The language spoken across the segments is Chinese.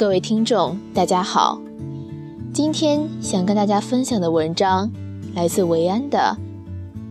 各位听众，大家好。今天想跟大家分享的文章来自维安的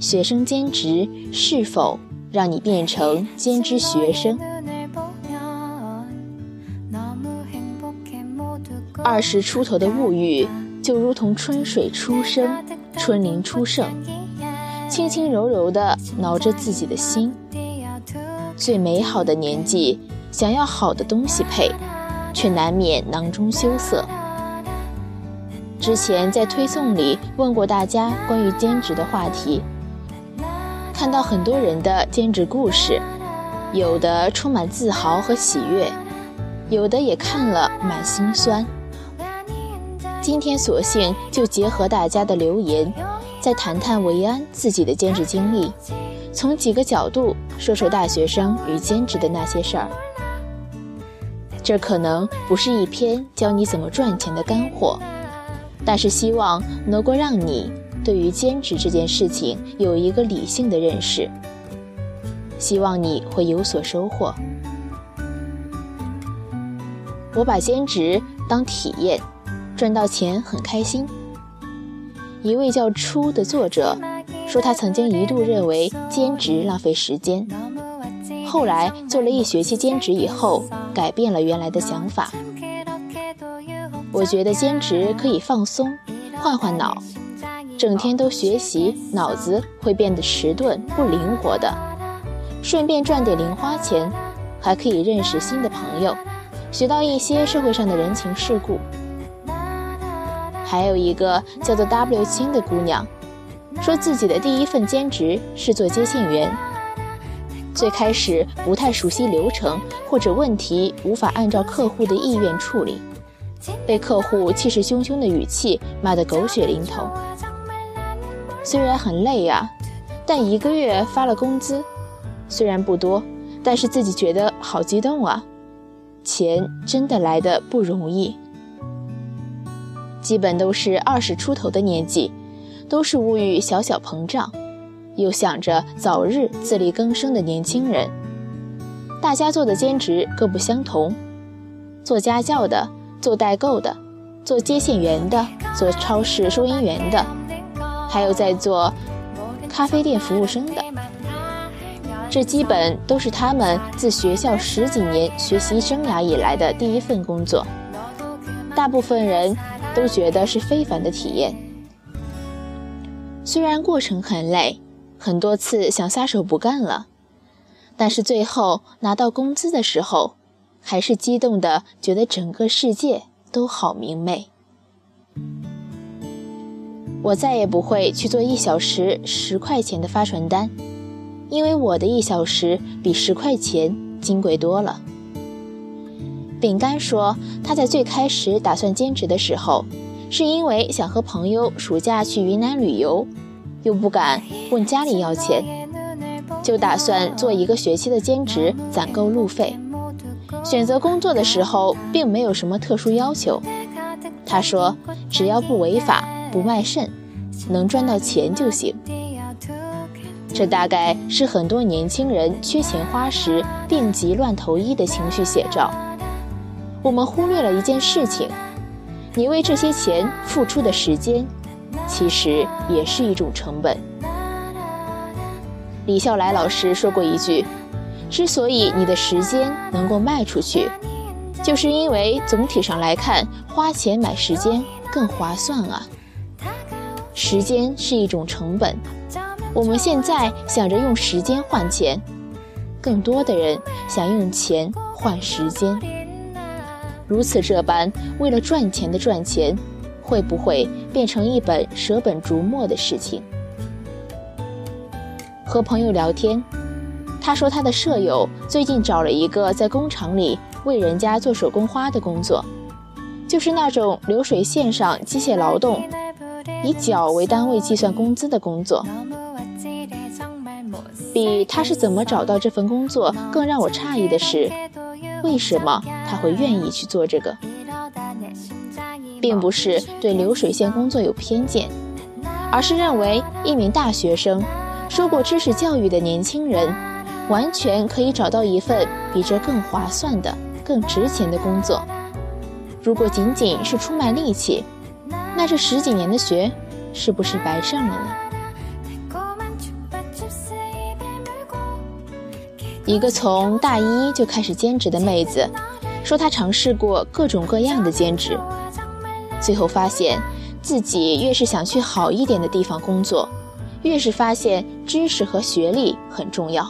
《学生兼职是否让你变成兼职学生》。二十出头的物欲就如同春水初生，春林初盛，轻轻柔柔地挠着自己的心。最美好的年纪，想要好的东西配。却难免囊中羞涩。之前在推送里问过大家关于兼职的话题，看到很多人的兼职故事，有的充满自豪和喜悦，有的也看了满心酸。今天索性就结合大家的留言，再谈谈维安自己的兼职经历，从几个角度说说大学生与兼职的那些事儿。这可能不是一篇教你怎么赚钱的干货，但是希望能够让你对于兼职这件事情有一个理性的认识。希望你会有所收获。我把兼职当体验，赚到钱很开心。一位叫初的作者说，他曾经一度认为兼职浪费时间。后来做了一学期兼职以后，改变了原来的想法。我觉得兼职可以放松，换换脑。整天都学习，脑子会变得迟钝不灵活的。顺便赚点零花钱，还可以认识新的朋友，学到一些社会上的人情世故。还有一个叫做 W 青的姑娘，说自己的第一份兼职是做接线员。最开始不太熟悉流程，或者问题无法按照客户的意愿处理，被客户气势汹汹的语气骂得狗血淋头。虽然很累呀，但一个月发了工资，虽然不多，但是自己觉得好激动啊！钱真的来的不容易。基本都是二十出头的年纪，都是物欲小小膨胀。又想着早日自力更生的年轻人，大家做的兼职各不相同，做家教的，做代购的，做接线员的，做超市收银员的，还有在做咖啡店服务生的。这基本都是他们自学校十几年学习生涯以来的第一份工作，大部分人都觉得是非凡的体验，虽然过程很累。很多次想撒手不干了，但是最后拿到工资的时候，还是激动的，觉得整个世界都好明媚。我再也不会去做一小时十块钱的发传单，因为我的一小时比十块钱金贵多了。饼干说，他在最开始打算兼职的时候，是因为想和朋友暑假去云南旅游。又不敢问家里要钱，就打算做一个学期的兼职，攒够路费。选择工作的时候，并没有什么特殊要求。他说：“只要不违法、不卖肾，能赚到钱就行。”这大概是很多年轻人缺钱花时病急乱投医的情绪写照。我们忽略了一件事情：你为这些钱付出的时间。其实也是一种成本。李笑来老师说过一句：“之所以你的时间能够卖出去，就是因为总体上来看，花钱买时间更划算啊。时间是一种成本，我们现在想着用时间换钱，更多的人想用钱换时间。如此这般，为了赚钱的赚钱。”会不会变成一本舍本逐末的事情？和朋友聊天，他说他的舍友最近找了一个在工厂里为人家做手工花的工作，就是那种流水线上机械劳动，以角为单位计算工资的工作。比他是怎么找到这份工作更让我诧异的是，为什么他会愿意去做这个？并不是对流水线工作有偏见，而是认为一名大学生、受过知识教育的年轻人，完全可以找到一份比这更划算的、更值钱的工作。如果仅仅是出卖力气，那这十几年的学是不是白上了呢？一个从大一就开始兼职的妹子说，她尝试过各种各样的兼职，最后发现自己越是想去好一点的地方工作，越是发现知识和学历很重要。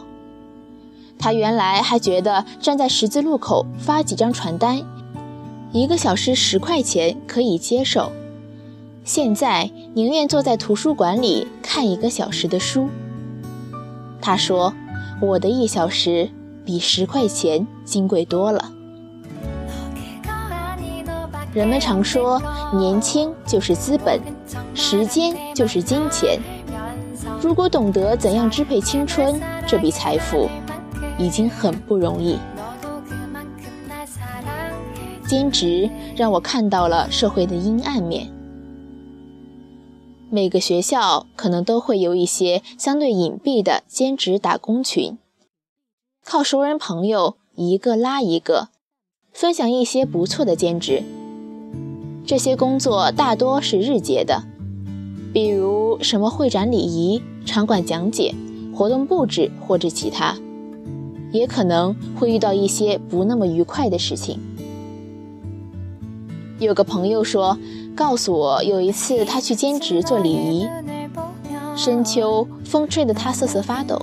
他原来还觉得站在十字路口发几张传单，一个小时十块钱可以接受，现在宁愿坐在图书馆里看一个小时的书。他说。我的一小时比十块钱金贵多了。人们常说，年轻就是资本，时间就是金钱。如果懂得怎样支配青春这笔财富，已经很不容易。兼职让我看到了社会的阴暗面。每个学校可能都会有一些相对隐蔽的兼职打工群，靠熟人朋友一个拉一个，分享一些不错的兼职。这些工作大多是日结的，比如什么会展礼仪、场馆讲解、活动布置或者其他，也可能会遇到一些不那么愉快的事情。有个朋友说。告诉我，有一次他去兼职做礼仪，深秋风吹得他瑟瑟发抖。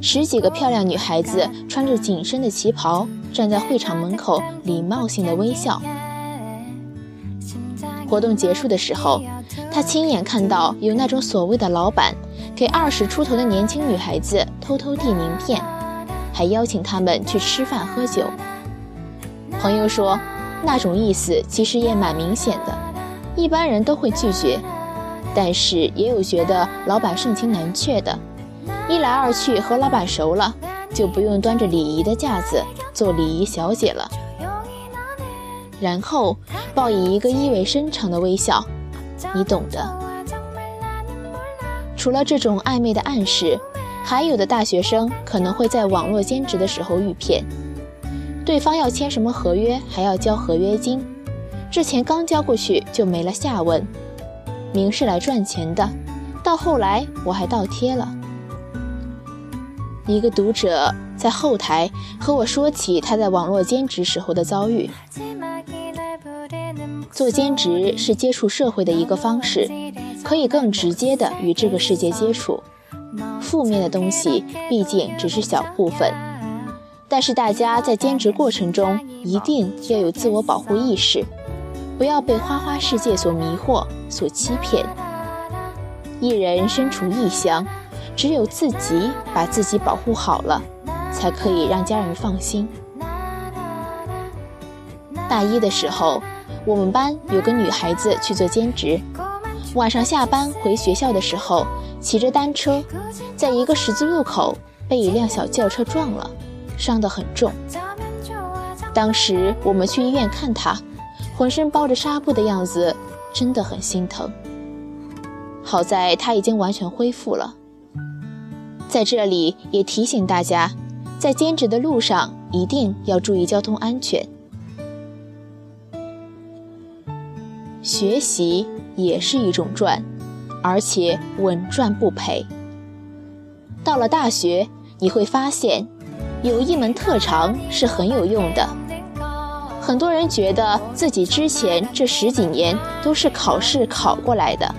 十几个漂亮女孩子穿着紧身的旗袍，站在会场门口，礼貌性的微笑。活动结束的时候，他亲眼看到有那种所谓的老板给二十出头的年轻女孩子偷偷递名片，还邀请他们去吃饭喝酒。朋友说，那种意思其实也蛮明显的。一般人都会拒绝，但是也有觉得老板盛情难却的。一来二去和老板熟了，就不用端着礼仪的架子做礼仪小姐了。然后报以一个意味深长的微笑，你懂的。除了这种暧昧的暗示，还有的大学生可能会在网络兼职的时候遇骗，对方要签什么合约，还要交合约金。这钱刚交过去就没了下文，明是来赚钱的，到后来我还倒贴了。一个读者在后台和我说起他在网络兼职时候的遭遇。做兼职是接触社会的一个方式，可以更直接的与这个世界接触。负面的东西毕竟只是小部分，但是大家在兼职过程中一定要有自我保护意识。不要被花花世界所迷惑、所欺骗。一人身处异乡，只有自己把自己保护好了，才可以让家人放心。大一的时候，我们班有个女孩子去做兼职，晚上下班回学校的时候，骑着单车，在一个十字路口被一辆小轿车撞了，伤得很重。当时我们去医院看她。浑身包着纱布的样子，真的很心疼。好在她已经完全恢复了。在这里也提醒大家，在兼职的路上一定要注意交通安全。学习也是一种赚，而且稳赚不赔。到了大学，你会发现，有一门特长是很有用的。很多人觉得自己之前这十几年都是考试考过来的，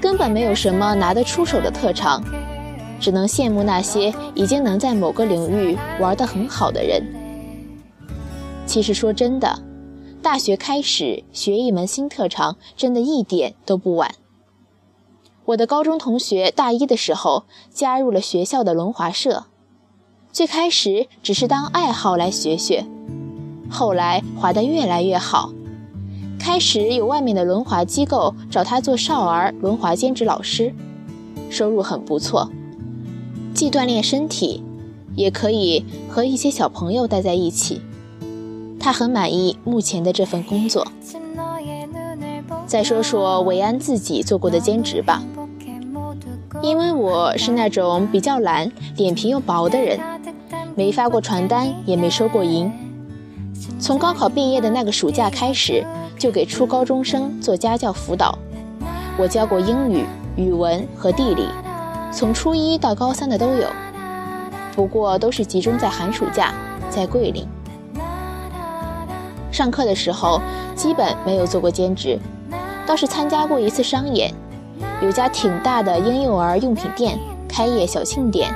根本没有什么拿得出手的特长，只能羡慕那些已经能在某个领域玩得很好的人。其实说真的，大学开始学一门新特长，真的一点都不晚。我的高中同学大一的时候加入了学校的轮滑社，最开始只是当爱好来学学。后来滑得越来越好，开始有外面的轮滑机构找他做少儿轮滑兼职老师，收入很不错，既锻炼身体，也可以和一些小朋友待在一起。他很满意目前的这份工作。再说说韦安自己做过的兼职吧，因为我是那种比较懒、脸皮又薄的人，没发过传单，也没收过银。从高考毕业的那个暑假开始，就给初高中生做家教辅导。我教过英语、语文和地理，从初一到高三的都有，不过都是集中在寒暑假，在桂林。上课的时候基本没有做过兼职，倒是参加过一次商演，有家挺大的婴幼儿用品店开业小庆典，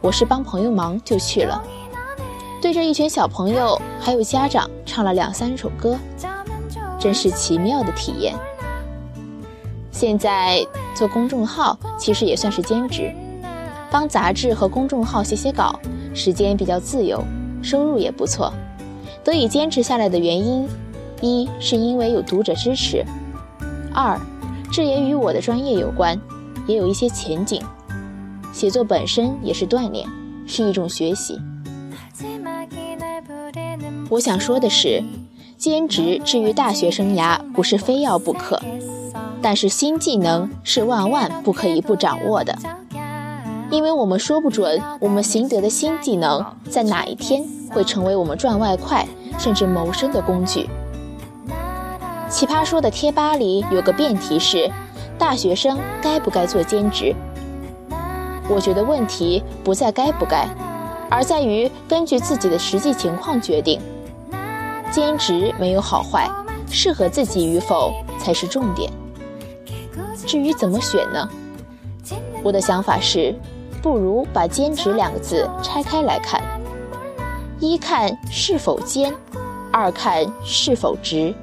我是帮朋友忙就去了。对着一群小朋友还有家长唱了两三首歌，真是奇妙的体验。现在做公众号其实也算是兼职，帮杂志和公众号写写稿，时间比较自由，收入也不错。得以坚持下来的原因，一是因为有读者支持，二这也与我的专业有关，也有一些前景。写作本身也是锻炼，是一种学习。我想说的是，兼职至于大学生涯不是非要不可，但是新技能是万万不可以不掌握的，因为我们说不准我们习得的新技能在哪一天会成为我们赚外快甚至谋生的工具。奇葩说的贴吧里有个辩题是：大学生该不该做兼职？我觉得问题不在该不该，而在于根据自己的实际情况决定。兼职没有好坏，适合自己与否才是重点。至于怎么选呢？我的想法是，不如把“兼职”两个字拆开来看：一看是否兼，二看是否职，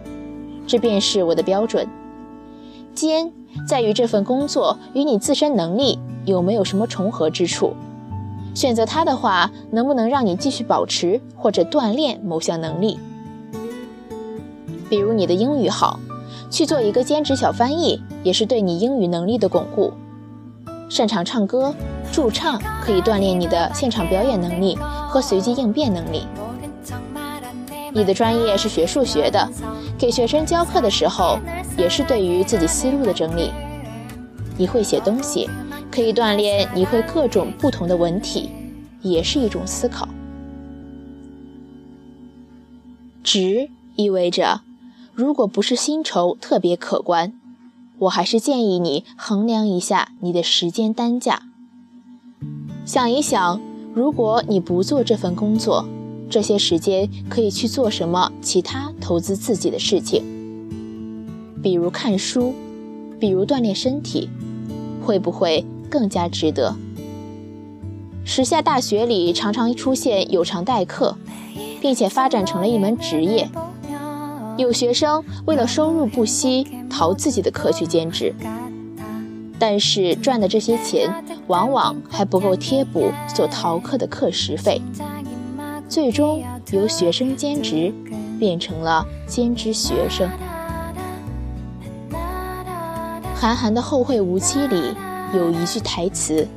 这便是我的标准。兼在于这份工作与你自身能力有没有什么重合之处。选择它的话，能不能让你继续保持或者锻炼某项能力？比如你的英语好，去做一个兼职小翻译，也是对你英语能力的巩固。擅长唱歌，驻唱可以锻炼你的现场表演能力和随机应变能力。你的专业是学数学的，给学生教课的时候，也是对于自己思路的整理。你会写东西，可以锻炼你会各种不同的文体，也是一种思考。值意味着。如果不是薪酬特别可观，我还是建议你衡量一下你的时间单价。想一想，如果你不做这份工作，这些时间可以去做什么其他投资自己的事情？比如看书，比如锻炼身体，会不会更加值得？时下大学里常常出现有偿代课，并且发展成了一门职业。有学生为了收入不息，逃自己的课去兼职，但是赚的这些钱往往还不够贴补所逃课的课时费，最终由学生兼职变成了兼职学生。韩寒的《后会无期》里有一句台词：“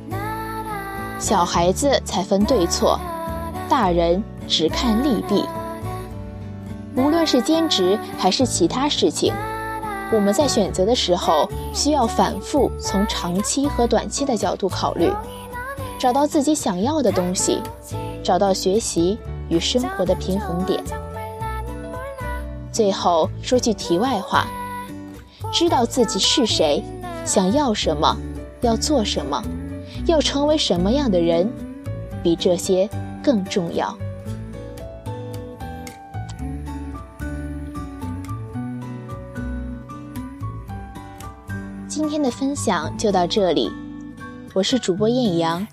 小孩子才分对错，大人只看利弊。”无论是兼职还是其他事情，我们在选择的时候需要反复从长期和短期的角度考虑，找到自己想要的东西，找到学习与生活的平衡点。最后说句题外话，知道自己是谁，想要什么，要做什么，要成为什么样的人，比这些更重要。今天的分享就到这里，我是主播艳阳，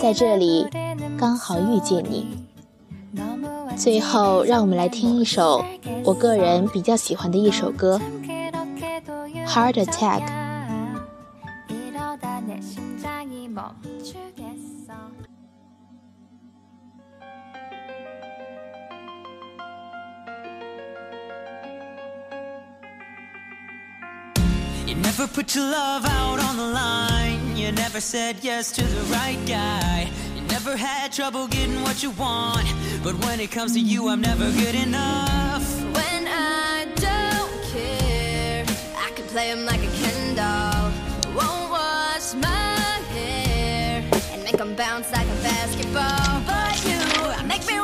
在这里刚好遇见你。最后，让我们来听一首我个人比较喜欢的一首歌，《Heart Attack》。Never put your love out on the line. You never said yes to the right guy. You never had trouble getting what you want. But when it comes to you, I'm never good enough. When I don't care, I can play him like a Ken doll. Won't wash my hair and make him bounce like a basketball. But you make me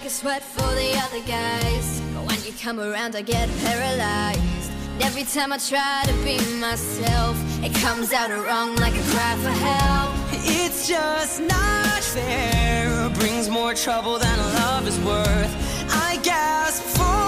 I a sweat for the other guys. But when you come around, I get paralyzed. And every time I try to be myself, it comes out wrong like a cry for help. It's just not fair. Brings more trouble than love is worth. I gasp for.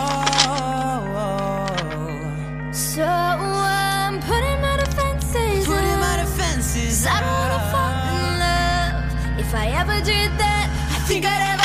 So um, I'm putting my defenses Putting up. my defenses I don't wanna fall in love If I ever did that, I think I'd ever